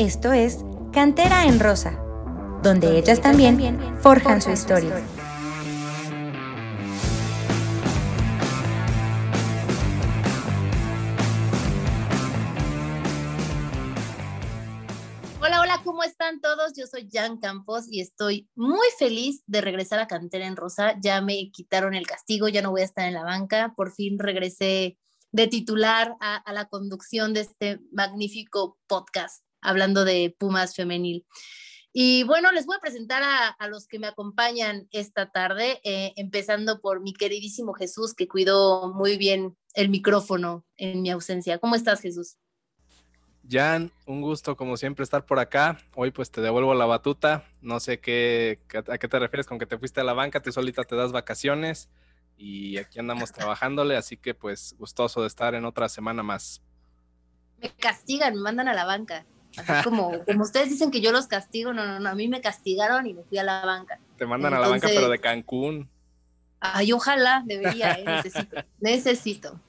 Esto es Cantera en Rosa, donde ellas también forjan su historia. Hola, hola, ¿cómo están todos? Yo soy Jan Campos y estoy muy feliz de regresar a Cantera en Rosa. Ya me quitaron el castigo, ya no voy a estar en la banca. Por fin regresé de titular a, la conducción de este magnífico podcast hablando de Pumas femenil. Y bueno, les voy a presentar a, los que me acompañan esta tarde, eh, empezando por mi queridísimo Jesús, que cuidó muy bien el micrófono en mi ausencia. ¿Cómo estás, Jesús? Jan, un gusto como siempre estar por acá. Hoy pues te devuelvo la batuta. No sé qué, a qué te refieres con que te fuiste a la banca, tú solita te das vacaciones y aquí andamos trabajándole, así que pues gustoso de estar en otra semana más. Me castigan, me mandan a la banca. Como, como ustedes dicen que yo los castigo, no, no, no, a mí me castigaron y me fui a la banca. Te mandan a la banca, pero de Cancún. Ay, ojalá, debería, eh, necesito, necesito.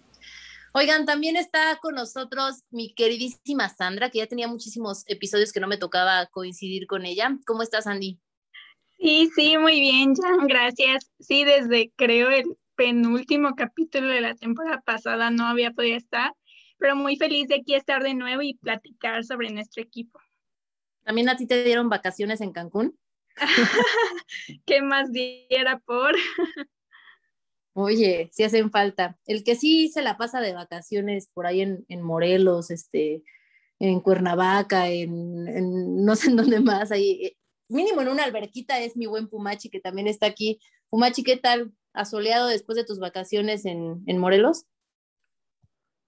Oigan, también está con nosotros mi queridísima Sandra, que ya tenía muchísimos episodios que no me tocaba coincidir con ella. ¿Cómo estás, Andy? Sí, sí, muy bien, Jan, gracias. Sí, desde creo el penúltimo capítulo de la temporada pasada no había podido estar, pero muy feliz de aquí estar de nuevo y platicar sobre nuestro equipo. ¿También a ti te dieron vacaciones en Cancún? ¿Qué más diera por? Oye, sí hacen falta. El que sí se la pasa de vacaciones por ahí en, Morelos, este, en Cuernavaca, en, no sé en dónde más, ahí, eh, mínimo en una alberquita es mi buen Pumachi que también está aquí. Pumachi, ¿qué tal? ¿Asoleado después de tus vacaciones en, Morelos?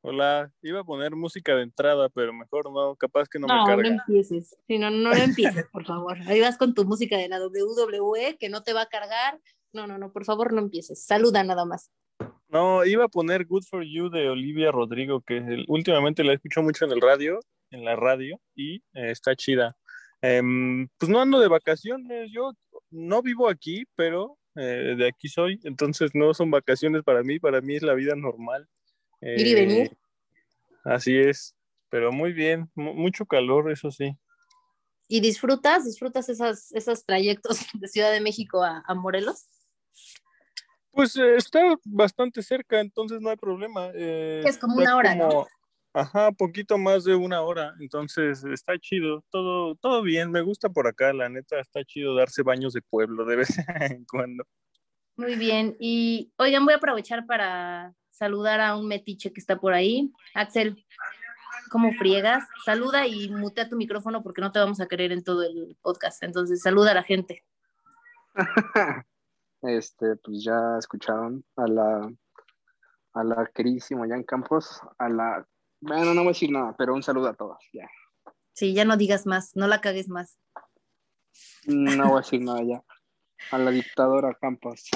Hola, iba a poner música de entrada, pero mejor no, capaz que no, me carga. No, no empieces, sí, no, no empieces, por favor. Ahí vas con tu música de la WWE que no te va a cargar no, no, no, por favor no empieces. Saluda nada más. No, iba a poner Good for You de Olivia Rodrigo, que últimamente la escucho mucho en el radio, en la radio, y eh, está chida. Em, pues no ando de vacaciones, yo no vivo aquí, pero eh, de aquí soy, entonces no son vacaciones para mí, para mí es la vida normal. ¿Ir y venir? Eh, así es, pero muy bien, mucho calor, eso sí. ¿Y disfrutas, disfrutas esas, esos trayectos de Ciudad de México a Morelos? Pues eh, está bastante cerca, entonces no hay problema. Eh, es como una hora, ¿no? Ajá, poquito más de una hora, entonces está chido, todo, todo bien, me gusta por acá, la neta, está chido darse baños de pueblo de vez en cuando. Muy bien, y oigan, voy a aprovechar para saludar a un metiche que está por ahí. Axel, ¿cómo friegas? Saluda y mutea tu micrófono porque no te vamos a querer en todo el podcast, entonces saluda a la gente. Este, pues ya escucharon a la, a la queridísima Jan Campos, a la, bueno, no voy a decir nada, pero un saludo a todos, ya. Sí, ya no digas más, no la cagues más. No voy a decir nada ya. A la dictadora Campos.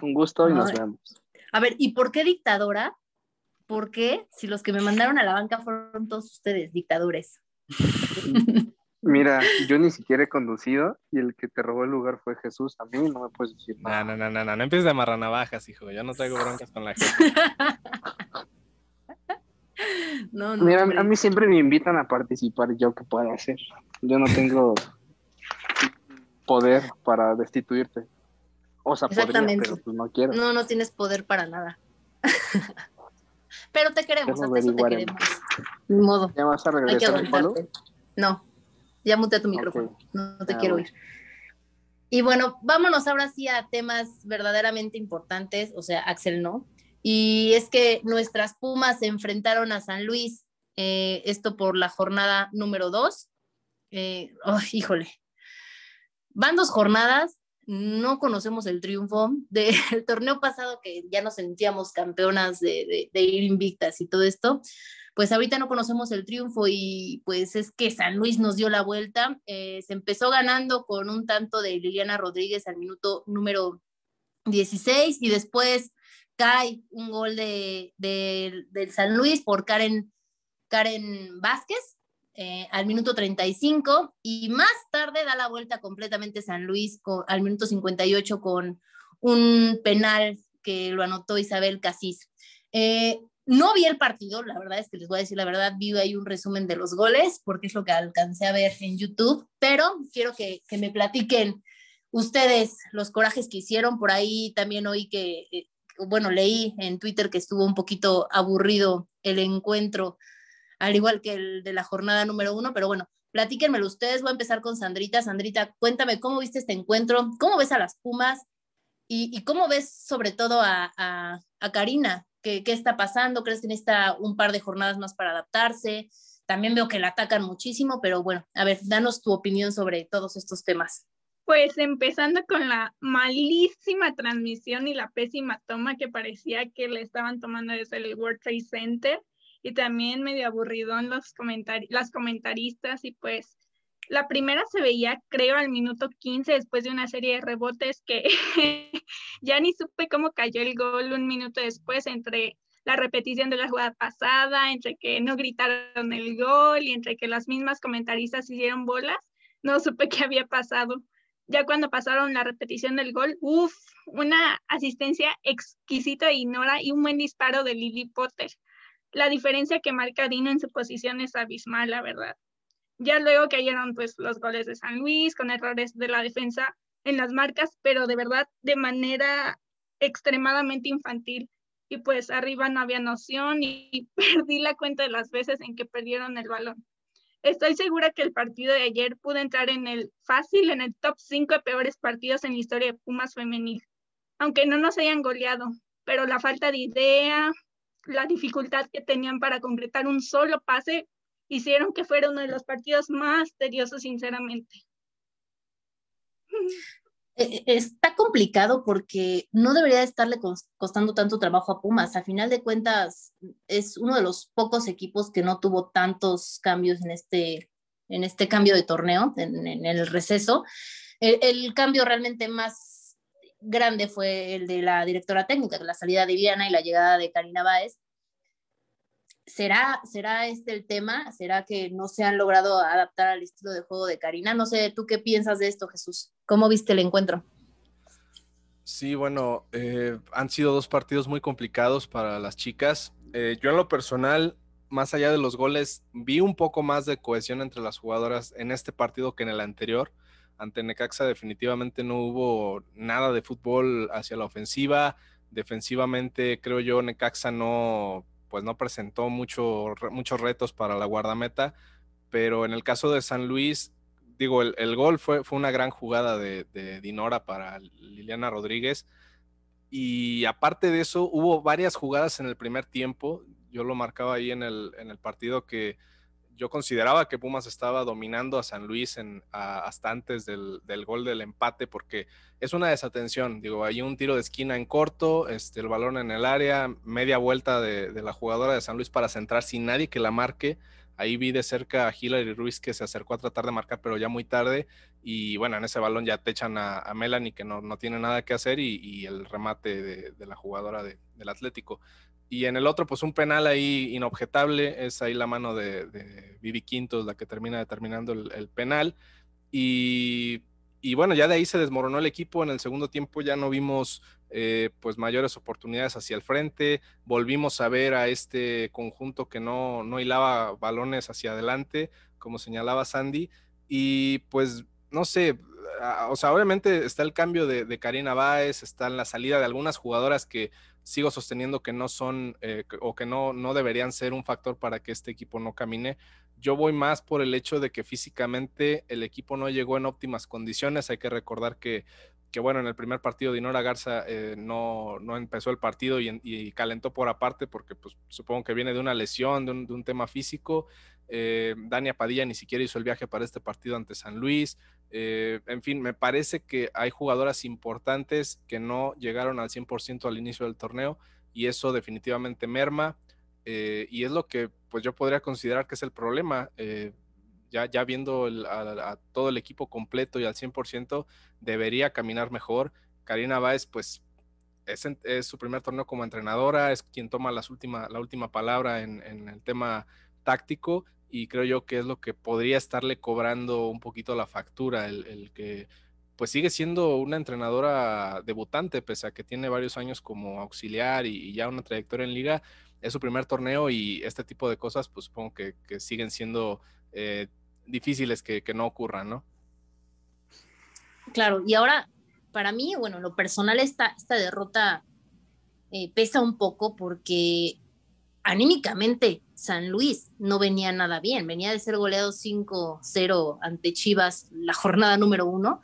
Un gusto y nos vemos. A ver, ¿y por qué dictadora? ¿Por qué? Si los que me mandaron a la banca fueron todos ustedes, dictadores. Mira, yo ni siquiera he conducido y el que te robó el lugar fue Jesús. A mí no me puedes decir nada. No, no, no, no, no, empieces de amarrar navajas, hijo. Yo no traigo broncas con la gente. no, no, Mira, a mí siempre me invitan a participar. ¿Yo qué puedo hacer? Yo no tengo poder para destituirte. O sea, podría, pero pues no quiero. No, no tienes poder para nada. pero te queremos, hasta eso te queremos. Ni modo. ¿Ya vas a regresar No. Ya mutea tu micrófono, no, te ah, quiero oír. Y bueno, vámonos ahora sí a temas verdaderamente importantes, o sea, Axel no. Y es que nuestras Pumas se enfrentaron a San Luis, eh, esto por la jornada número dos. Eh, híjole, van dos jornadas, no conocemos el triunfo del torneo pasado que ya nos sentíamos campeonas de, de ir invictas y todo esto pues ahorita no conocemos el triunfo y pues es que San Luis nos dio la vuelta. Eh, se empezó ganando con un tanto de Liliana Rodríguez al minuto número 16 y después cae un gol de, del San Luis por Karen, Karen Vázquez eh, al minuto 35 y más tarde da la vuelta completamente San Luis al minuto 58 con un penal que lo anotó Isabel Casís. Eh, no vi el partido, la verdad es que les voy a decir la verdad, vi ahí un resumen de los goles, porque es lo que alcancé a ver en YouTube, pero quiero que, que me platiquen ustedes los corajes que hicieron. Por ahí también oí que, eh, bueno, leí en Twitter que estuvo un poquito aburrido el encuentro, al igual que el de la jornada número uno, pero bueno, platíquenmelo ustedes. Voy a empezar con Sandrita. Sandrita, cuéntame cómo viste este encuentro, cómo ves a las Pumas y, cómo ves sobre todo a, a, Karina. ¿Qué, ¿Qué, está pasando? ¿Crees que necesita un par de jornadas más para adaptarse? También veo que la atacan muchísimo, pero bueno, a ver, danos tu opinión sobre todos estos temas. Pues empezando con la malísima transmisión y la pésima toma que parecía que le estaban tomando desde el World Trade Center y también medio aburrido en los las comentaristas y pues la primera se veía creo al minuto 15 después de una serie de rebotes que ya ni supe cómo cayó el gol un minuto después entre la repetición de la jugada pasada, entre que no gritaron el gol y entre que las mismas comentaristas hicieron bolas, no supe qué había pasado ya cuando pasaron la repetición del gol, uff, una asistencia exquisita de Inora y un buen disparo de Lily Potter. La diferencia que marca Dino en su posición es abismal, la verdad. Ya luego cayeron pues los goles de San Luis con errores de la defensa en las marcas, pero de verdad de manera extremadamente infantil. Y pues arriba no había noción y perdí la cuenta de las veces en que perdieron el balón. Estoy segura que el partido de ayer pudo entrar en el fácil, en el top 5 de peores partidos en la historia de Pumas femenil, aunque no nos hayan goleado, pero la falta de idea, la dificultad que tenían para concretar un solo pase, hicieron que fuera uno de los partidos más tediosos, sinceramente. Eh, eh, está complicado porque no debería estarle costando tanto trabajo a Pumas. Al final de cuentas, es uno de los pocos equipos que no tuvo tantos cambios en este, en este cambio de torneo, en, el receso. El, cambio realmente más grande fue el de la directora técnica, la salida de Viana y la llegada de Karina Báez. ¿Será, ¿Será este el tema? ¿Será que no se han logrado adaptar al estilo de juego de Karina? No sé, ¿tú qué piensas de esto, Jesús? ¿Cómo viste el encuentro? Sí, bueno, eh, han sido dos partidos muy complicados para las chicas. Eh, yo en lo personal, más allá de los goles, vi un poco más de cohesión entre las jugadoras en este partido que en el anterior. Ante Necaxa definitivamente no hubo nada de fútbol hacia la ofensiva. Defensivamente creo yo Necaxa no pues no presentó mucho, muchos retos para la guardameta, pero en el caso de San Luis, digo, el, gol fue, fue una gran jugada de, Dinora para Liliana Rodríguez. Y aparte de eso, hubo varias jugadas en el primer tiempo. Yo lo marcaba ahí en el, en el partido que yo consideraba que Pumas estaba dominando a San Luis en, hasta antes del, gol del empate, porque es una desatención. Digo, hay un tiro de esquina en corto, este, el balón en el área, media vuelta de, la jugadora de San Luis para centrar sin nadie que la marque. Ahí vi de cerca a Hilary Ruiz que se acercó a tratar de marcar, pero ya muy tarde. Y bueno, en ese balón ya te echan a, Melanie que no, tiene nada que hacer y, el remate de, la jugadora del Atlético. Y en el otro, pues un penal ahí inobjetable, es ahí la mano de, Vivi Quintos la que termina determinando el, penal. Y, bueno, ya de ahí se desmoronó el equipo. En el segundo tiempo ya no vimos eh, pues mayores oportunidades hacia el frente. Volvimos a ver a este conjunto que no, no hilaba balones hacia adelante, como señalaba Sandy. Y pues no sé, o sea, obviamente está el cambio de, Karina Báez, está la salida de algunas jugadoras que sigo sosteniendo que no son eh, o que no, no deberían ser un factor para que este equipo no camine. Yo voy más por el hecho de que físicamente el equipo no llegó en óptimas condiciones. Hay que recordar que, que bueno, en el primer partido Dinora Garza eh, no, no, empezó el partido y, calentó por aparte porque pues, supongo que viene de una lesión, de un, de un tema físico. Eh, Dania Padilla ni siquiera hizo el viaje para este partido ante San Luis. Eh, en fin, me parece que hay jugadoras importantes que no llegaron al 100% al inicio del torneo y eso definitivamente merma. Eh, y es lo que pues yo podría considerar que es el problema. ya, ya viendo a, todo el equipo completo y al 100%, debería caminar mejor. Karina Báez, pues es, su primer torneo como entrenadora, es quien toma las última, la última palabra en, en el tema táctico y creo yo que es lo que podría estarle cobrando un poquito la factura, el, que pues sigue siendo una entrenadora debutante, pese a que tiene varios años como auxiliar y, ya una trayectoria en liga. es su primer torneo y este tipo de cosas, pues supongo que, siguen siendo eh, difíciles que, no ocurran, ¿no? Claro, y ahora, para mí, bueno, lo personal, esta, esta derrota eh, pesa un poco porque anímicamente San Luis no venía nada bien, venía de ser goleado 5-0 ante Chivas la jornada número uno,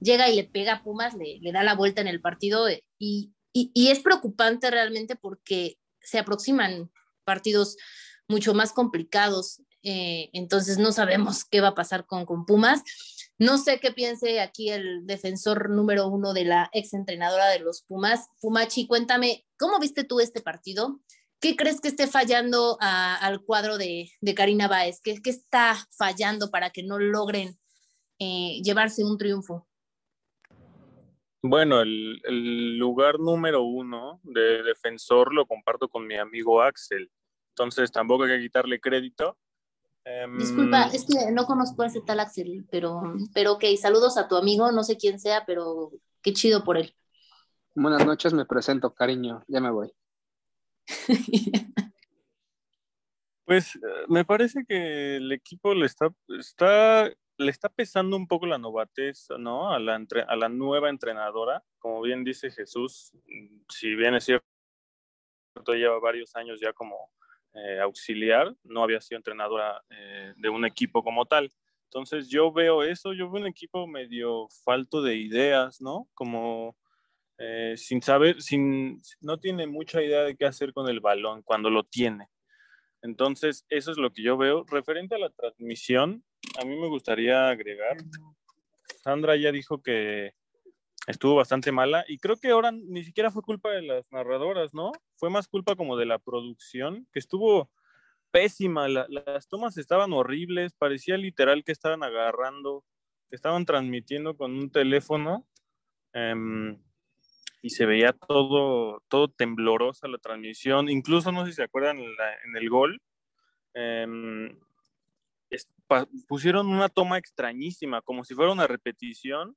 llega y le pega a Pumas, le, da la vuelta en el partido eh, y, es preocupante realmente porque se aproximan partidos mucho más complicados, eh, entonces no sabemos qué va a pasar con, con Pumas. No sé qué piense aquí el defensor número uno de la ex entrenadora de los Pumas. Pumachi, cuéntame, ¿cómo viste tú este partido? ¿Qué crees que esté fallando al cuadro de, Karina Báez? ¿Qué, ¿Qué, está fallando para que no logren eh, llevarse un triunfo? Bueno, el, lugar número uno de defensor lo comparto con mi amigo Axel. Entonces tampoco hay que quitarle crédito. Em, Disculpa, es que no conozco a ese tal Axel, pero, pero ok, saludos a tu amigo, no sé quién sea, pero qué chido por él. Buenas noches, me presento, cariño, ya me voy. pues eh, me parece que el equipo le está, le está pesando un poco la novatez, ¿no? A la, a la nueva entrenadora. Como bien dice Jesús, si bien es cierto, lleva varios años ya como eh, auxiliar, no había sido entrenadora eh, de un equipo como tal. Entonces yo veo eso, yo veo un equipo medio falto de ideas, ¿no? Como eh, sin saber, sin, no tiene mucha idea de qué hacer con el balón cuando lo tiene. Entonces, eso es lo que yo veo. Referente a la transmisión, a mí me gustaría agregar, Sandra ya dijo que estuvo bastante mala y creo que ahora ni siquiera fue culpa de las narradoras, ¿no? Fue más culpa como de la producción, que estuvo pésima, las tomas estaban horribles, parecía literal que estaban agarrando, que estaban transmitiendo con un teléfono em, y se veía todo, todo temblorosa la transmisión, incluso no sé si se acuerdan en, el gol. Em, pusieron una toma extrañísima, como si fuera una repetición,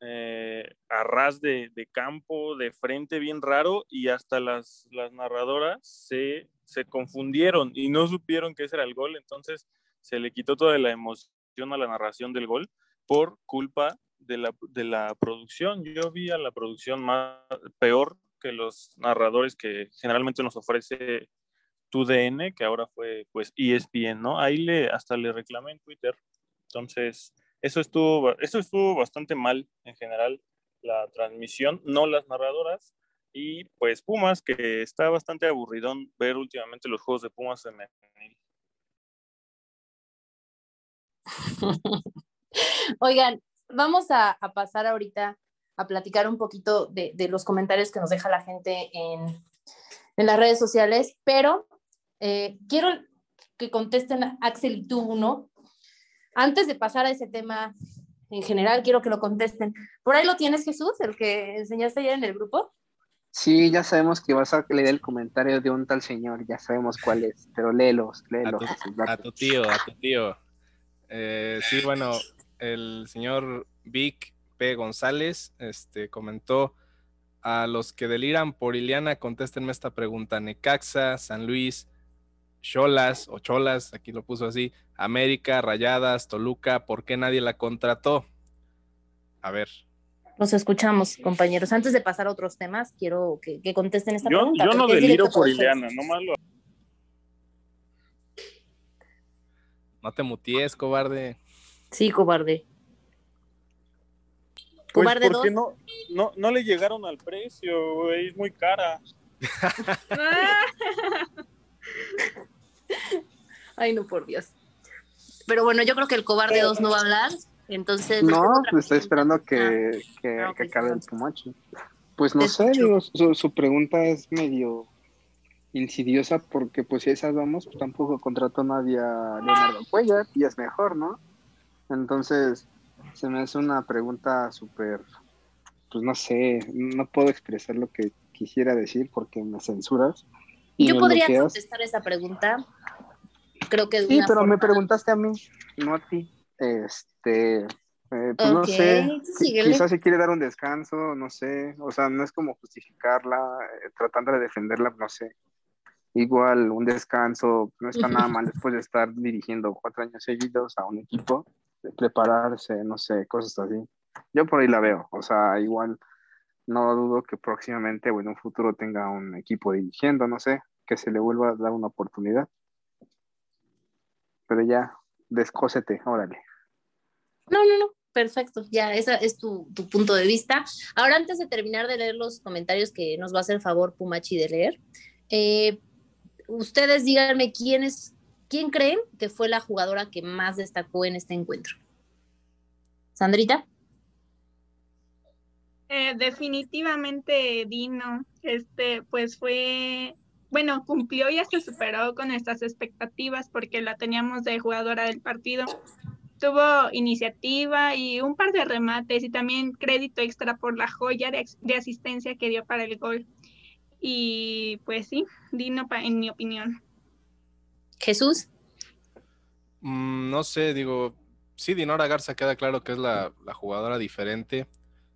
eh, a ras de, campo, de frente, bien raro, y hasta las, las narradoras se, se, confundieron y no supieron que ese era el gol, entonces se le quitó toda la emoción a la narración del gol por culpa de la, de la producción. Yo vi a la producción más peor que los narradores que generalmente nos ofrece tu DN, que ahora fue pues ESPN, ¿no? Ahí le, hasta le reclamé en Twitter. Entonces, eso estuvo, eso estuvo bastante mal en general, la transmisión, no las narradoras. Y pues Pumas, que está bastante aburridón ver últimamente los juegos de Pumas en Oigan, vamos a, pasar ahorita a platicar un poquito de, los comentarios que nos deja la gente en, en las redes sociales, pero eh, quiero que contesten Axel y tú uno. Antes de pasar a ese tema en general, quiero que lo contesten. ¿Por ahí lo tienes, Jesús, el que enseñaste ayer en el grupo? Sí, ya sabemos que vas a leer el comentario de un tal señor, ya sabemos cuál es, pero léelos, léelos. A tu, tío, a tu tío. Eh, sí, bueno, el señor Vic P. González este, comentó a los que deliran por Iliana, contéstenme esta pregunta. Necaxa, San Luis, Cholas o Cholas, aquí lo puso así, América, Rayadas, Toluca, ¿por qué nadie la contrató? A ver. Los escuchamos, compañeros. Antes de pasar a otros temas, quiero que, contesten esta pregunta. Yo no deliro por Ileana, no malo. No te muties, cobarde. Sí, cobarde. Pues cobarde porque no, no, no le llegaron al precio, es muy cara. Ay, no, por Dios. Pero bueno, yo creo que el cobarde 2 no va a hablar, entonces... No, pues estoy esperando que, ah, que, ah, acabe el Pumachi. Pues no sé, su, pregunta es medio insidiosa porque pues si esas vamos, pues tampoco contrató nadie a Leonardo Cuellar y es mejor, ¿no? Entonces, se me hace una pregunta súper, pues no sé, no puedo expresar lo que quisiera decir porque me censuras. Yo podría contestar esa pregunta. Creo que es Sí, pero me preguntaste a mí, no a ti. Este, eh, pues no sé, quizás se quiere dar un descanso, no sé, o sea, no es como justificarla, eh, tratando de defenderla, no sé. igual un descanso, no está nada mal después de estar dirigiendo cuatro años seguidos a un equipo, prepararse, no sé, cosas así. Yo por ahí la veo, o sea, igual no dudo que próximamente o en un futuro tenga un equipo dirigiendo, no sé, que se le vuelva a dar una oportunidad. Pero ya, descósete, órale. No, no, no, perfecto, ya, ese es tu, tu, punto de vista. Ahora, antes de terminar de leer los comentarios que nos va a hacer favor Pumachi de leer, eh, ustedes díganme quién es, quién creen que fue la jugadora que más destacó en este encuentro. Sandrita. Eh, definitivamente Dino, este, pues fue, bueno, cumplió y hasta superó con estas expectativas porque la teníamos de jugadora del partido. Tuvo iniciativa y un par de remates y también crédito extra por la joya de asistencia que dio para el gol. Y pues sí, Dino, en mi opinión. Jesús. Mm, no sé, digo, sí, Dinora Garza queda claro que es la, la, jugadora diferente.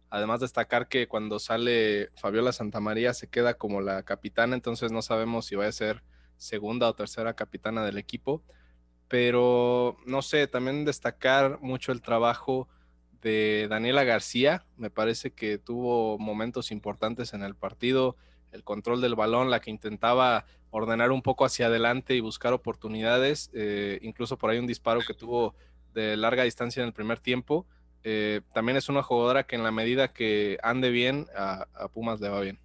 Además, destacar que cuando sale Fabiola Santamaría se queda como la capitana, entonces no sabemos si va a ser segunda o tercera capitana del equipo. Pero no sé, también destacar mucho el trabajo de Daniela García. Me parece que tuvo momentos importantes en el partido el control del balón, la que intentaba ordenar un poco hacia adelante y buscar oportunidades, eh, incluso por ahí un disparo que tuvo de larga distancia en el primer tiempo. Eh, también es una jugadora que en la medida que ande bien, a, a, Pumas le va bien.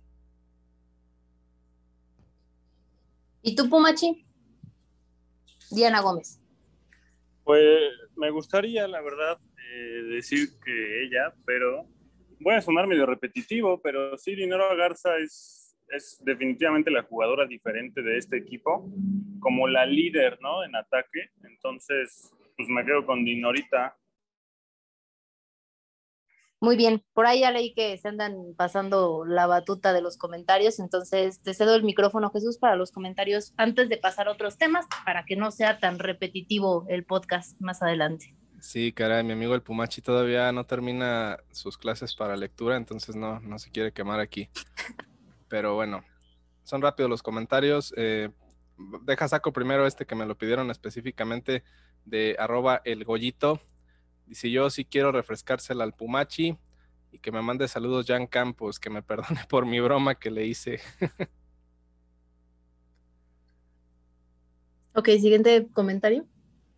¿Y tú, Pumachi? Diana Gómez. Pues me gustaría, la verdad, eh, decir que ella, pero voy a sonar medio repetitivo, pero sí, Dinero Garza es es definitivamente la jugadora diferente de este equipo, como la líder, ¿no? En ataque. Entonces, pues me quedo con Dinorita. Muy bien, por ahí ya leí que se andan pasando la batuta de los comentarios, entonces te cedo el micrófono, Jesús, para los comentarios antes de pasar a otros temas, para que no sea tan repetitivo el podcast más adelante. Sí, caray, mi amigo el Pumachi todavía no termina sus clases para lectura, entonces no, no se quiere quemar aquí. Pero bueno, son rápidos los comentarios. Eh, deja saco primero este que me lo pidieron específicamente de arroba el gollito. Dice yo sí quiero refrescársela al Pumachi y que me mande saludos Jan Campos, que me perdone por mi broma que le hice. ok, siguiente comentario.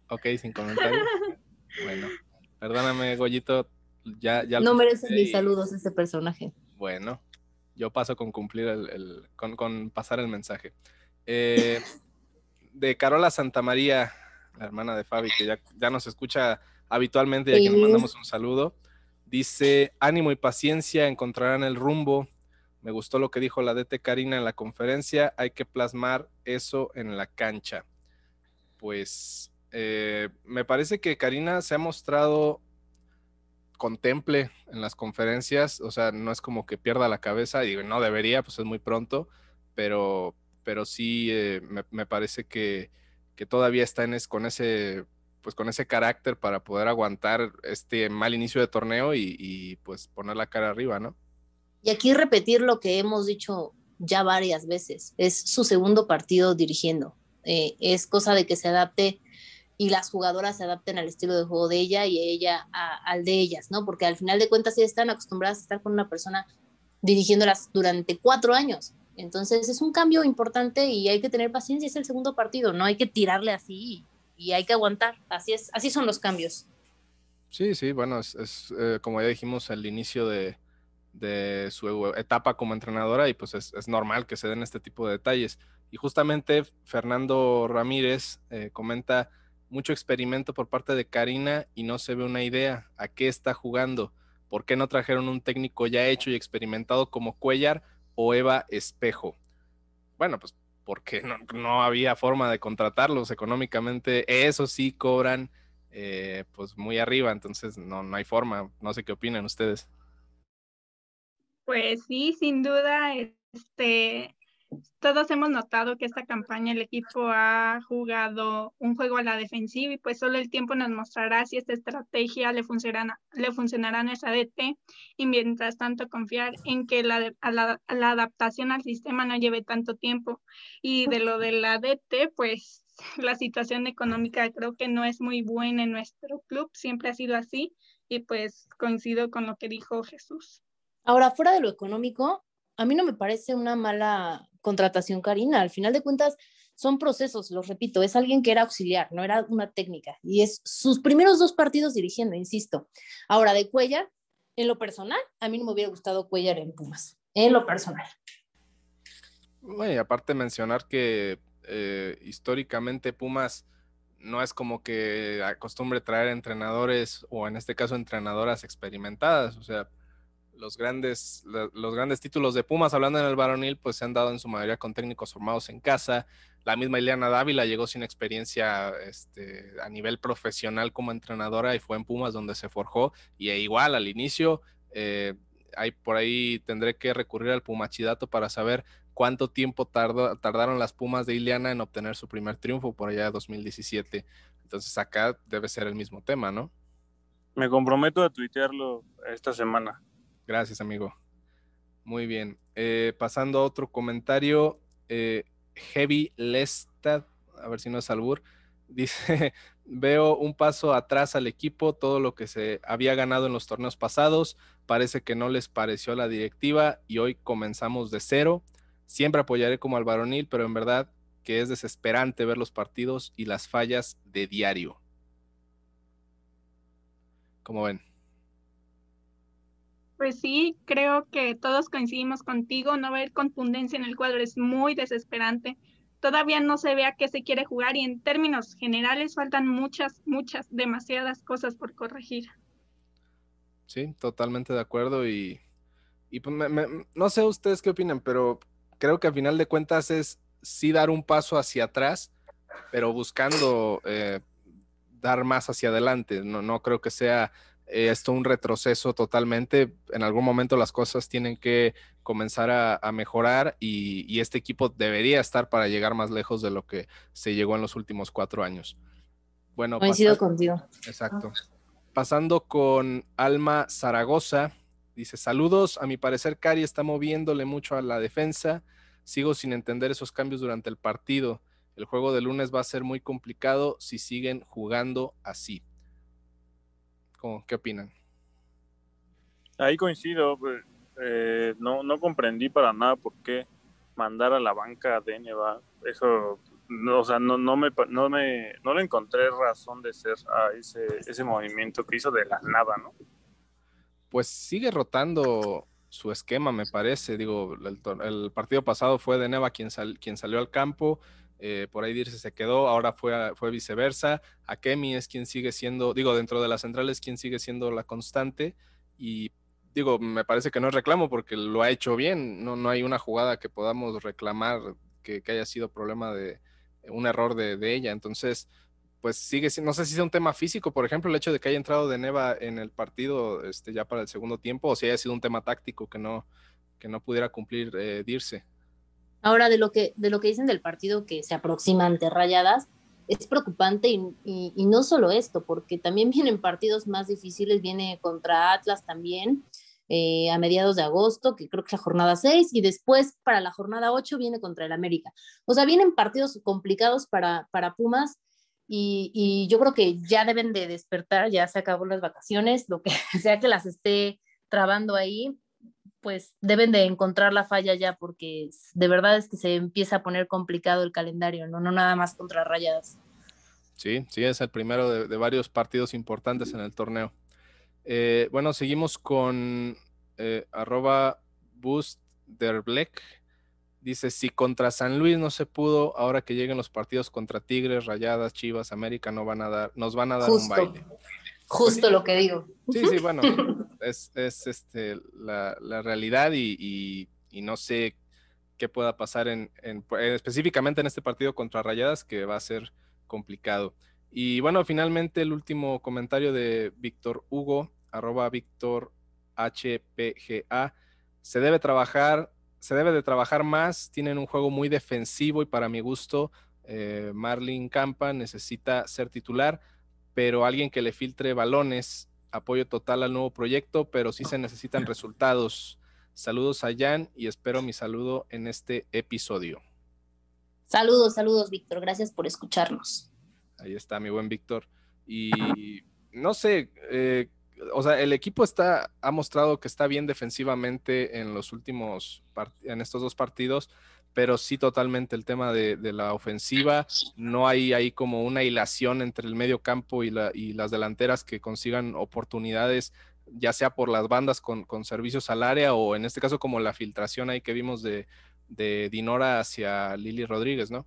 Ok, sin comentario. bueno, perdóname, Gollito. Ya, ya no merece mis saludos ese personaje. Bueno, yo paso con cumplir el, con, pasar el mensaje. Eh, de Carola Santamaría, la hermana de Fabi, que ya, ya nos escucha habitualmente y a quien mandamos un saludo. Dice, ánimo y paciencia encontrarán el rumbo. Me gustó lo que dijo la DT Karina en la conferencia. Hay que plasmar eso en la cancha. Pues eh, me parece que Karina se ha mostrado contemple en las conferencias, o sea, no es como que pierda la cabeza, y no debería, pues es muy pronto, pero, pero sí eh, me, parece que, que, todavía está en es, con ese pues con ese carácter para poder aguantar este mal inicio de torneo y, pues poner la cara arriba, ¿no? Y aquí repetir lo que hemos dicho ya varias veces, es su segundo partido dirigiendo, eh, es cosa de que se adapte y las jugadoras se adapten al estilo de juego de ella y ella al de ellas, ¿no? Porque al final de cuentas ya están acostumbradas a estar con una persona dirigiéndolas durante cuatro años. Entonces es un cambio importante y hay que tener paciencia, es el segundo partido, no hay que tirarle así y, hay que aguantar, así es, así son los cambios. Sí, sí, bueno, es, eh, como ya dijimos, el inicio de, de, su etapa como entrenadora y pues es, normal que se den este tipo de detalles. Y justamente Fernando Ramírez eh, comenta mucho experimento por parte de Karina y no se ve una idea a qué está jugando. ¿Por qué no trajeron un técnico ya hecho y experimentado como Cuellar o Eva Espejo? Bueno, pues porque no, había forma de contratarlos económicamente. Eso sí cobran eh, pues muy arriba, entonces no, no hay forma. No sé qué opinan ustedes. Pues sí, sin duda, este, todos hemos notado que esta campaña el equipo ha jugado un juego a la defensiva y pues solo el tiempo nos mostrará si esta estrategia le funcionará, le funcionará a nuestra DT y mientras tanto confiar en que la, la, adaptación al sistema no lleve tanto tiempo. Y de lo de la DT, pues la situación económica creo que no es muy buena en nuestro club, siempre ha sido así y pues coincido con lo que dijo Jesús. Ahora, fuera de lo económico, a mí no me parece una mala contratación, Karina. Al final de cuentas, son procesos, lo repito, es alguien que era auxiliar, no era una técnica. Y es sus primeros dos partidos dirigiendo, insisto. Ahora, de Cuellar, en lo personal, a mí no me hubiera gustado Cuellar en Pumas, en lo personal. Bueno, y aparte mencionar que eh, históricamente Pumas no es como que acostumbre traer entrenadores o en este caso entrenadoras experimentadas, o sea, los grandes, los grandes títulos de Pumas, hablando en el varonil, pues se han dado en su mayoría con técnicos formados en casa. La misma Ileana Dávila llegó sin experiencia este, a nivel profesional como entrenadora y fue en Pumas donde se forjó. Y e igual al inicio, eh, hay, por ahí tendré que recurrir al Pumachidato para saber cuánto tiempo tardaron las Pumas de Ileana en obtener su primer triunfo por allá de 2017. Entonces acá debe ser el mismo tema, ¿no? Me comprometo a tuitearlo esta semana. Gracias, amigo. Muy bien. Eh, pasando a otro comentario, eh, Heavy Lestad, a ver si no es albur, dice, veo un paso atrás al equipo, todo lo que se había ganado en los torneos pasados, parece que no les pareció la directiva y hoy comenzamos de cero. Siempre apoyaré como al varonil, pero en verdad que es desesperante ver los partidos y las fallas de diario. ¿Cómo ven? Pues sí, creo que todos coincidimos contigo, no ver contundencia en el cuadro es muy desesperante. Todavía no se ve a qué se quiere jugar y en términos generales faltan muchas, muchas, demasiadas cosas por corregir. Sí, totalmente de acuerdo y, pues no sé ustedes qué opinan, pero creo que a final de cuentas es sí dar un paso hacia atrás, pero buscando eh, dar más hacia adelante. No, no creo que sea esto un retroceso totalmente. En algún momento las cosas tienen que comenzar a, mejorar y, este equipo debería estar para llegar más lejos de lo que se llegó en los últimos cuatro años. Bueno, coincido contigo. Exacto. Pasando con Alma Zaragoza, dice: Saludos. A mi parecer, Cari está moviéndole mucho a la defensa. Sigo sin entender esos cambios durante el partido. El juego de lunes va a ser muy complicado si siguen jugando así. ¿Qué opinan? Ahí coincido. Pues, eh, no, no comprendí para nada por qué mandar a la banca de Neva. Eso, no, o sea, no, no, me, no, me, no le encontré razón de ser a ese, ese movimiento que hizo de la nada, ¿no? Pues sigue rotando su esquema, me parece. Digo, el, partido pasado fue de Neva quien, quien salió al campo eh, por ahí Dirce se quedó, ahora fue, fue viceversa. Akemi es quien sigue siendo, digo, dentro de las centrales, quien sigue siendo la constante. Y digo, me parece que no es reclamo porque lo ha hecho bien. No, no hay una jugada que podamos reclamar que, haya sido problema de un error de, ella. Entonces, pues sigue, no sé si sea un tema físico, por ejemplo, el hecho de que haya entrado de Neva en el partido este, ya para el segundo tiempo, o si haya sido un tema táctico que no, que no pudiera cumplir eh, Dirce. Ahora, de lo que, de lo que dicen del partido que se aproxima ante Rayadas, es preocupante y, no solo esto, porque también vienen partidos más difíciles, viene contra Atlas también eh, a mediados de agosto, que creo que es la jornada 6, y después para la jornada 8 viene contra el América. O sea, vienen partidos complicados para, para Pumas y, y yo creo que ya deben de despertar, ya se acabó las vacaciones, lo que sea que las esté trabando ahí, pues deben de encontrar la falla ya porque de verdad es que se empieza a poner complicado el calendario, no, no nada más contra rayadas. Sí, sí, es el primero de, varios partidos importantes en el torneo. Eh, bueno, seguimos con eh, arroba Black. Dice, si contra San Luis no se pudo, ahora que lleguen los partidos contra Tigres, Rayadas, Chivas, América, no van a dar, nos van a dar un baile. Justo lo que digo. Sí, sí, bueno, es, este, la, realidad y, no sé qué pueda pasar en, específicamente en este partido contra Rayadas, que va a ser complicado. Y bueno, finalmente el último comentario de Víctor Hugo, arroba Víctor HPGA. Se debe trabajar, se debe de trabajar más, tienen un juego muy defensivo y para mi gusto, eh, Marlin Campa necesita ser titular, pero alguien que le filtre balones, apoyo total al nuevo proyecto, pero sí se necesitan resultados. Saludos a Jan y espero mi saludo en este episodio. Saludos, saludos, Víctor. Gracias por escucharnos. Ahí está, mi buen Víctor. Y no sé, eh, o sea, el equipo está, ha mostrado que está bien defensivamente en los últimos, en estos dos partidos, pero sí totalmente el tema de, la ofensiva. No hay ahí como una hilación entre el medio campo y, las delanteras que consigan oportunidades, ya sea por las bandas con, servicios al área o en este caso como la filtración ahí que vimos de, de Dinora hacia Lili Rodríguez, ¿no?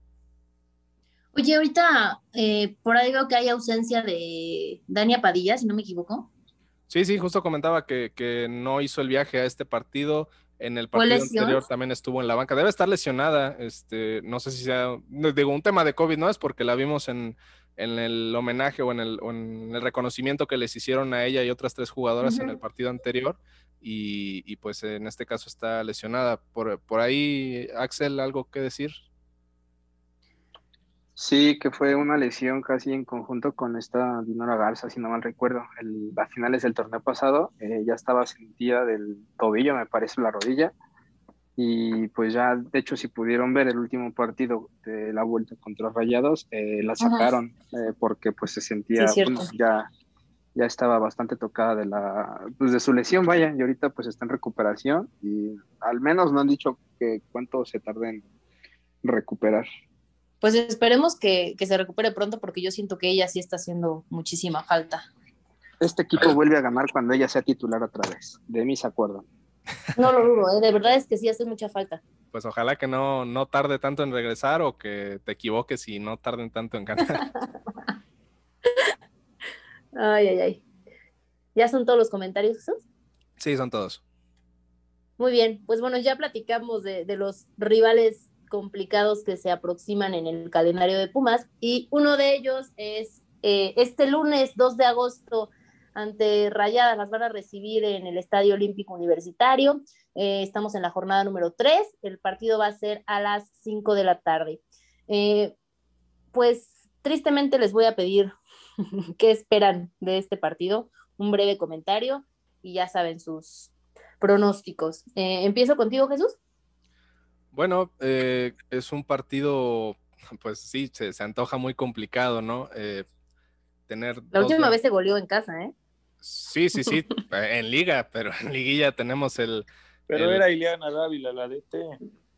Oye, ahorita eh, por ahí veo que hay ausencia de Dania Padilla, si no me equivoco. Sí, sí, justo comentaba que, no hizo el viaje a este partido. En el partido anterior también estuvo en la banca. Debe estar lesionada. Este, no sé si sea, digo, un tema de COVID, ¿no? Es porque la vimos en, el homenaje o en el, reconocimiento que les hicieron a ella y otras tres jugadoras en el partido anterior. Y, pues en este caso está lesionada. Por, por ahí, Axel, ¿algo que decir? Sí, que fue una lesión casi en conjunto con esta Dinora Garza, si no mal recuerdo. El, a finales del torneo pasado eh, ya estaba sentida del tobillo, me parece, la rodilla. Y pues ya, de hecho, si pudieron ver el último partido de la vuelta contra Rayados, eh, la sacaron eh, porque pues se sentía, ya, ya estaba bastante tocada de, la, pues, de su lesión, vaya, y ahorita pues está en recuperación y al menos no han dicho que cuánto se tarde en recuperar pues esperemos que, se recupere pronto porque yo siento que ella sí está haciendo muchísima falta. Este equipo vuelve a ganar cuando ella sea titular otra vez, de mis acuerdos. No lo dudo, ¿eh? de verdad es que sí hace mucha falta. Pues ojalá que no, no tarde tanto en regresar o que te equivoques y no tarden tanto en ganar. ay, ay, ay. ¿Ya son todos los comentarios, Jesús? Sí, son todos. Muy bien, pues bueno, ya platicamos de, de los rivales complicados que se aproximan en el calendario de Pumas y uno de ellos es eh, este lunes 2 de agosto ante Rayadas, las van a recibir en el Estadio Olímpico Universitario. Eh, estamos en la jornada número 3, el partido va a ser a las 5 de la tarde. Eh, pues tristemente les voy a pedir qué esperan de este partido, un breve comentario y ya saben sus pronósticos. empiezo contigo, Jesús. Bueno, eh, es un partido, pues sí, se, antoja muy complicado, ¿no? Eh, tener. La última vez se goleó en casa, ¿eh? Sí, sí, sí, en liga, pero en liguilla tenemos el. Pero era Ileana Dávila, la de T.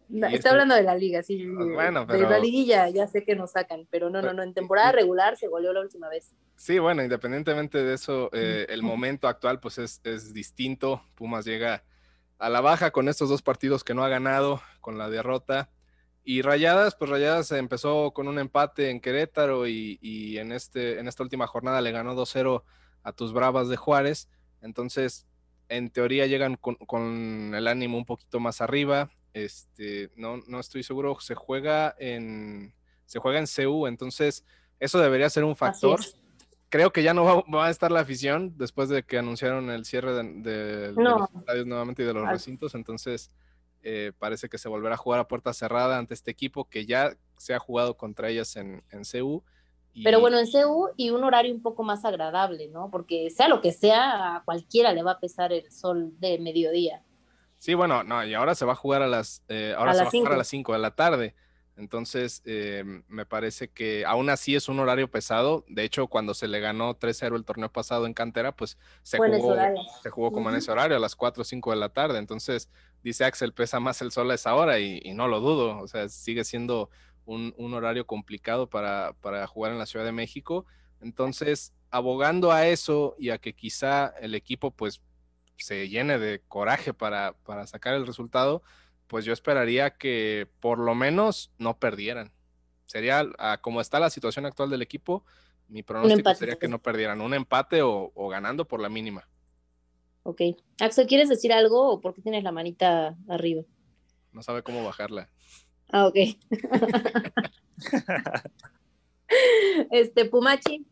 está este hablando de la liga, sí. Ah, bueno, pero... De la liguilla ya sé que nos sacan, pero no, no, no. En temporada regular se goleó la última vez. Sí, bueno, independientemente de eso, eh, el momento actual pues es, es distinto. Pumas llega a la baja con estos dos partidos que no ha ganado, con la derrota. Y Rayadas, pues Rayadas empezó con un empate en Querétaro y, en, este, en esta última jornada le ganó 2-0 a tus Bravas de Juárez. Entonces, en teoría llegan con, el ánimo un poquito más arriba. Este, no, no estoy seguro, se juega en se juega en CU, entonces eso debería ser un factor creo que ya no va, a estar la afición después de que anunciaron el cierre de, los estadios nuevamente y de los recintos. Entonces, eh, parece que se volverá a jugar a puerta cerrada ante este equipo que ya se ha jugado contra ellas en, en CU. Pero bueno, en CU y un horario un poco más agradable, ¿no? Porque sea lo que sea, a cualquiera le va a pesar el sol de mediodía. Sí, bueno, no, y ahora se va a jugar a las, eh, ahora se va a jugar a las 5 de la tarde. Entonces, eh, me parece que aún así es un horario pesado. De hecho, cuando se le ganó 3-0 el torneo pasado en cantera, pues se jugó, se jugó como en ese horario, a las 4 o 5 de la tarde. Entonces, dice Axel, pesa más el sol a esa hora y, no lo dudo. O sea, sigue siendo un, horario complicado para, jugar en la Ciudad de México. Entonces, abogando a eso y a que quizá el equipo pues se llene de coraje para, para sacar el resultado, pues yo esperaría que por lo menos no perdieran. Sería, como está la situación actual del equipo, mi pronóstico sería que no perdieran un empate o, ganando por la mínima. Ok. Axel, ¿quieres decir algo o por qué tienes la manita arriba? No sabe cómo bajarla. Ah, ok. este, Pumachi,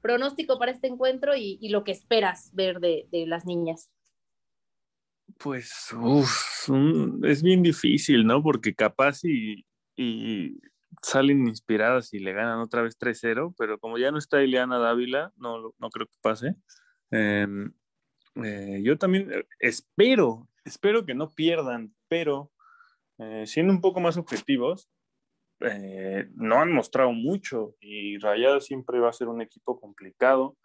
pronóstico para este encuentro y, lo que esperas ver de las niñas. Pues, uff, es bien difícil, ¿no? Porque capaz y, y salen inspiradas y le ganan otra vez 3-0, pero como ya no está Ileana Dávila, no, no creo que pase. Em, eh, yo también eh, espero, espero que no pierdan, pero eh, siendo un poco más objetivos, no han mostrado mucho y Rayada siempre va a ser un equipo complicado.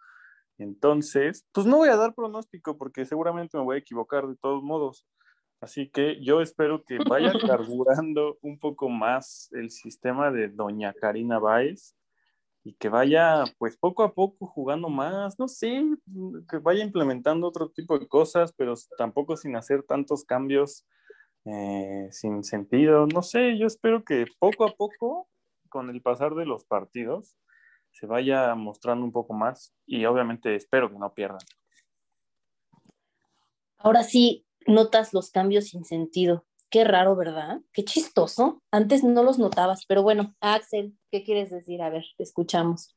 Entonces, pues no voy a dar pronóstico porque seguramente me voy a equivocar de todos modos. Así que yo espero que vaya carburando un poco más el sistema de doña Karina Báez y que vaya pues poco a poco jugando más, no sé, que vaya implementando otro tipo de cosas, pero tampoco sin hacer tantos cambios eh, sin sentido. No sé, yo espero que poco a poco, con el pasar de los partidos, se vaya mostrando un poco más y obviamente espero que no pierdan. Ahora sí, notas los cambios sin sentido. Qué raro, ¿verdad? Qué chistoso. Antes no los notabas, pero bueno, Axel, ¿qué quieres decir? A ver, te escuchamos.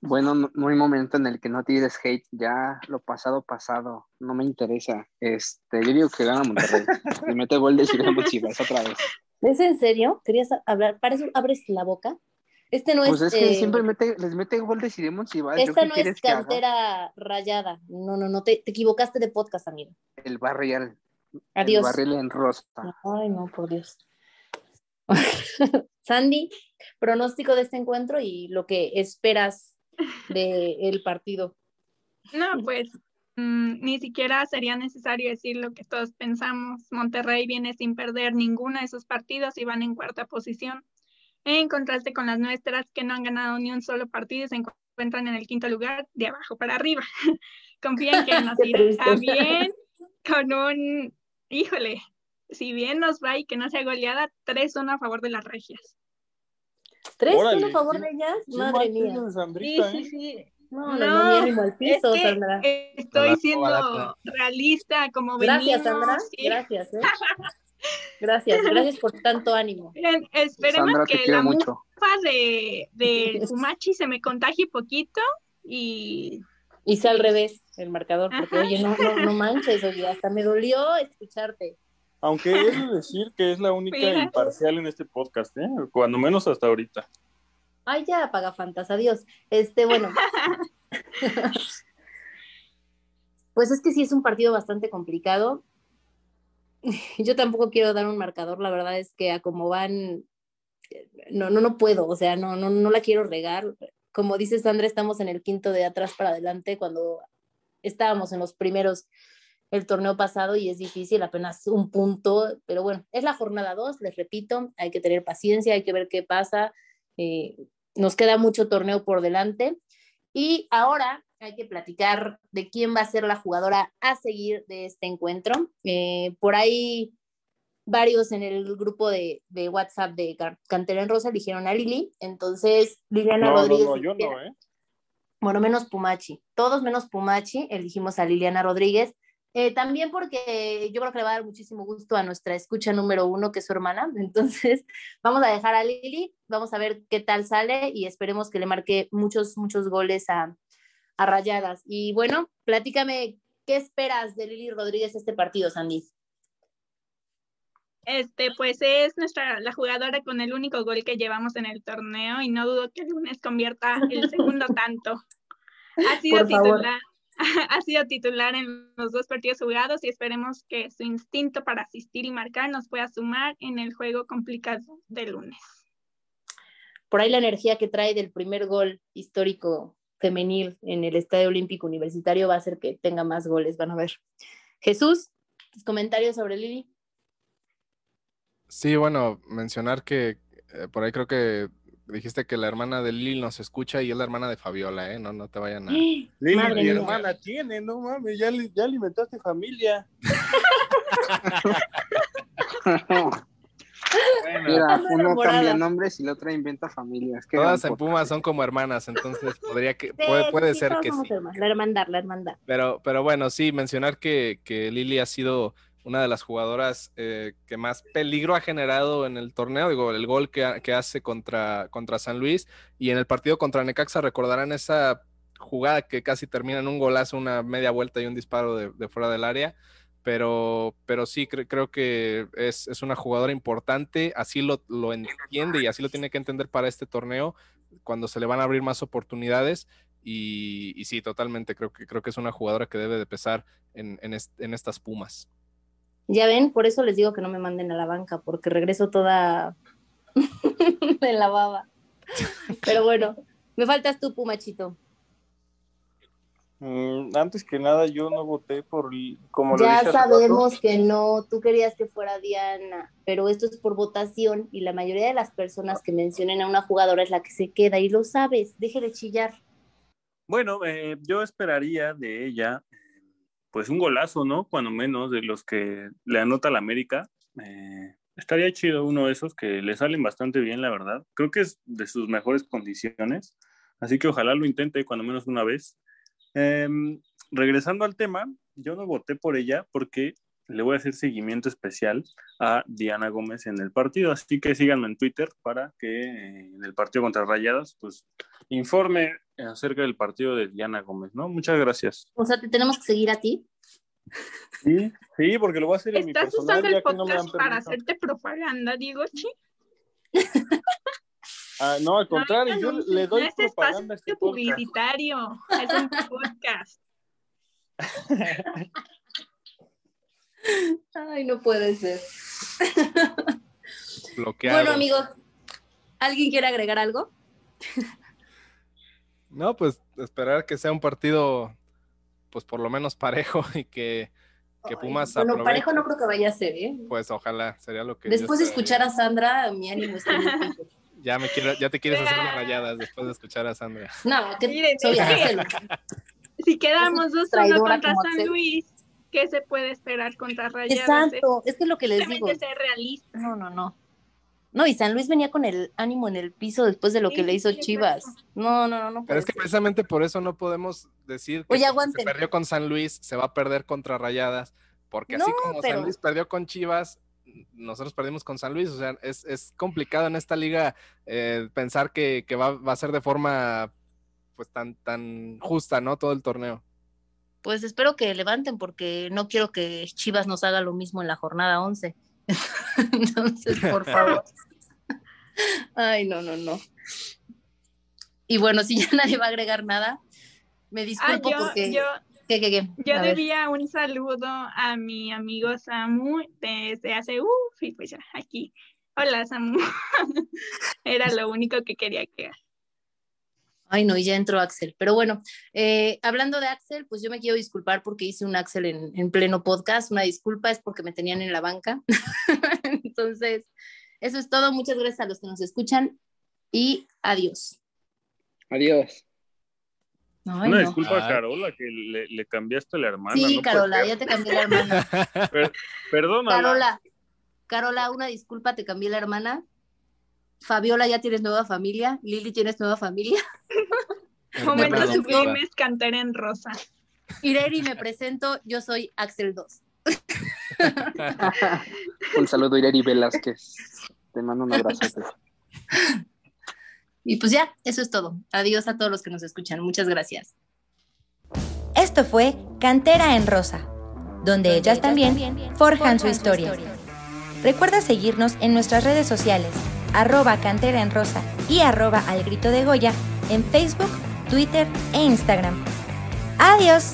Bueno, no, hay momento en el que no tires hate, ya lo pasado, pasado, no me interesa. Este, yo digo que gana Monterrey. y mete gol de Chivas otra vez. ¿Es en serio? ¿Querías hablar? ¿Para eso abres la boca? Este no pues es. es que eh, siempre les mete gol de Ciremo Chivas. Esta no es cantera rayada. No, no, no, te, te, equivocaste de podcast, amigo. El barrial. Adiós. El barril en rosa. Ay, no, por Dios. Sandy, pronóstico de este encuentro y lo que esperas del partido. No, pues mm, ni siquiera sería necesario decir lo que todos pensamos. Monterrey viene sin perder ninguno de sus partidos y van en cuarta posición. En contraste con las nuestras que no han ganado ni un solo partido y se encuentran en el quinto lugar de abajo para arriba. Confíen que nos irá bien con un, híjole, si bien nos va y que no sea goleada, 3-1 a favor de las regias. ¿Tres a favor de ellas? Madre mía. sí, sí, sí. No, no, no, al piso, Sandra. Estoy siendo realista como Gracias, Sandra. Gracias, ¿eh? Gracias, gracias por tanto ánimo. esperemos que la mufa de, de Fumachi se me contagie poquito y... Y sea al revés el marcador, porque oye, no, no, no manches, oye, hasta me dolió escucharte. Aunque he de decir que es la única imparcial en este podcast, ¿eh? cuando menos hasta ahorita. Ay, ya, apaga fantas, adiós. Este, bueno. pues es que sí es un partido bastante complicado. Yo tampoco quiero dar un marcador, la verdad es que a como van, no, no, no puedo, o sea, no, no, no la quiero regar. Como dice Sandra, estamos en el quinto de atrás para adelante cuando estábamos en los primeros el torneo pasado y es difícil, apenas un punto, pero bueno, es la jornada 2, les repito, hay que tener paciencia, hay que ver qué pasa, eh, nos queda mucho torneo por delante y ahora hay que platicar de quién va a ser la jugadora a seguir de este encuentro. Eh, por ahí varios en el grupo de, de WhatsApp de Cantera en Rosa dijeron a Lili, entonces Liliana Rodríguez. No, yo no, ¿eh? Bueno, menos Pumachi, todos menos Pumachi, elegimos a Liliana Rodríguez. Eh, también porque yo creo que le va a dar muchísimo gusto a nuestra escucha número uno, que es su hermana. Entonces, vamos a dejar a Lili, vamos a ver qué tal sale y esperemos que le marque muchos, muchos goles a, a Rayadas. Y bueno, platícame, ¿qué esperas de Lili Rodríguez este partido, Sandy? Este, pues es nuestra la jugadora con el único gol que llevamos en el torneo y no dudo que el lunes convierta el segundo tanto. Ha sido titular, ha sido titular en los dos partidos jugados y esperemos que su instinto para asistir y marcar nos pueda sumar en el juego complicado del lunes. Por ahí la energía que trae del primer gol histórico femenil en el Estadio Olímpico Universitario va a hacer que tenga más goles, van a ver. Jesús, tus comentarios sobre Lili. Sí, bueno, mencionar que eh, por ahí creo que dijiste que la hermana de Lili nos escucha y es la hermana de Fabiola, ¿eh? No, no te vayan a. Lili, mi hermana tiene, no mames, ya, ya alimentaste familia. Mira, uno cambia nombres y la otra inventa familias. Todas en Pumas son como hermanas, entonces podría que, puede, puede ser que sí. La hermandad, la hermandad. Pero, pero bueno, sí, mencionar que, que Lili ha sido una de las jugadoras eh, que más peligro ha generado en el torneo, digo, el gol que, que, hace contra, contra San Luis y en el partido contra Necaxa recordarán esa jugada que casi termina en un golazo, una media vuelta y un disparo de, fuera del área, pero, pero sí, creo que es, una jugadora importante, así lo, lo, entiende y así lo tiene que entender para este torneo, cuando se le van a abrir más oportunidades. Y, sí, totalmente, creo que, creo que es una jugadora que debe de pesar en, en, estas Pumas. Ya ven, por eso les digo que no me manden a la banca, porque regreso toda de la baba. Pero bueno, me faltas tú, Pumachito. Mm, antes que nada, yo no voté por, como Ya sabemos que no, tú querías que fuera Diana, pero esto es por votación y la mayoría de las personas que mencionen a una jugadora es la que se queda y lo sabes, deje de chillar. Bueno, eh, yo esperaría de ella, pues un golazo, ¿no? Cuando menos de los que le anota la América. Eh, estaría chido uno de esos que le salen bastante bien, la verdad. Creo que es de sus mejores condiciones, así que ojalá lo intente cuando menos una vez. Em, regresando al tema, yo no voté por ella porque le voy a hacer seguimiento especial a Diana Gómez en el partido, así que síganme en Twitter para que eh, en el partido contra Rayadas, pues informe acerca del partido de Diana Gómez, ¿no? Muchas gracias. O sea, ¿te tenemos que seguir a ti? Sí, sí, porque lo voy a hacer en mi personal. ¿Estás usando el podcast para hacerte propaganda, Diego? Ah, no, al contrario, yo le doy no es propaganda a este publicitario, es un podcast. Ay, no puede ser. Bloqueado. Bueno, amigos, ¿alguien quiere agregar algo? No, pues esperar que sea un partido, pues por lo menos parejo y que, que Pumas Bueno, parejo no creo que vaya a ser, ¿eh? Pues ojalá, sería lo que. Después de escuchar a Sandra, mi ánimo está muy Ya, me quiero, ya te quieres hacer las rayadas después de escuchar a Sandra. No, que Miren, soy Si quedamos 2-1 contra San Luis, ¿qué se puede esperar contra rayadas? Exacto, es que es lo que les digo. ser realista. No, no, no. No, y San Luis venía con el ánimo en el piso después de lo que le hizo Chivas. No, no, no, no. Pero es que precisamente por eso no podemos decir que Oye, se perdió con San Luis, se va a perder contra Rayadas, porque así como San Luis perdió con Chivas, nosotros perdimos con San Luis, o sea, es, complicado en esta liga eh, pensar que, va, a ser de forma pues tan, tan justa, ¿no? Todo el torneo. Pues espero que levanten porque no quiero que Chivas nos haga lo mismo en la jornada 11. Entonces, por favor. Ay, no, no, no. Y bueno, si ya nadie va a agregar nada, me disculpo ah, porque... ¿Qué, qué, qué? Yo debía un saludo a mi amigo Samu desde hace, uff, y pues ya, aquí. Hola, Samu. Era lo único que quería que Ay, no, y ya entró Axel. Pero bueno, eh, hablando de Axel, pues yo me quiero disculpar porque hice un Axel en, en, pleno podcast. Una disculpa es porque me tenían en la banca. Entonces, eso es todo. Muchas gracias a los que nos escuchan y adiós. Adiós. Una disculpa a Carola, que le, cambiaste la hermana. Sí, Carola, ya te cambié la hermana. perdona. Carola, Carola, una disculpa, te cambié la hermana. Fabiola, ya tienes nueva familia. Lili, tienes nueva familia. Momento sublimes, cantera en rosa. Ireri, me presento, yo soy Axel 2. un saludo, Ireri Velázquez. Te mando un abrazo. Y pues ya, eso es todo. Adiós a todos los que nos escuchan. Muchas gracias. Esto fue Cantera en Rosa, donde ellas también forjan su historia. Recuerda seguirnos en nuestras redes sociales, arroba Cantera en Rosa y arroba al grito de Goya en Facebook, Twitter e Instagram. ¡Adiós!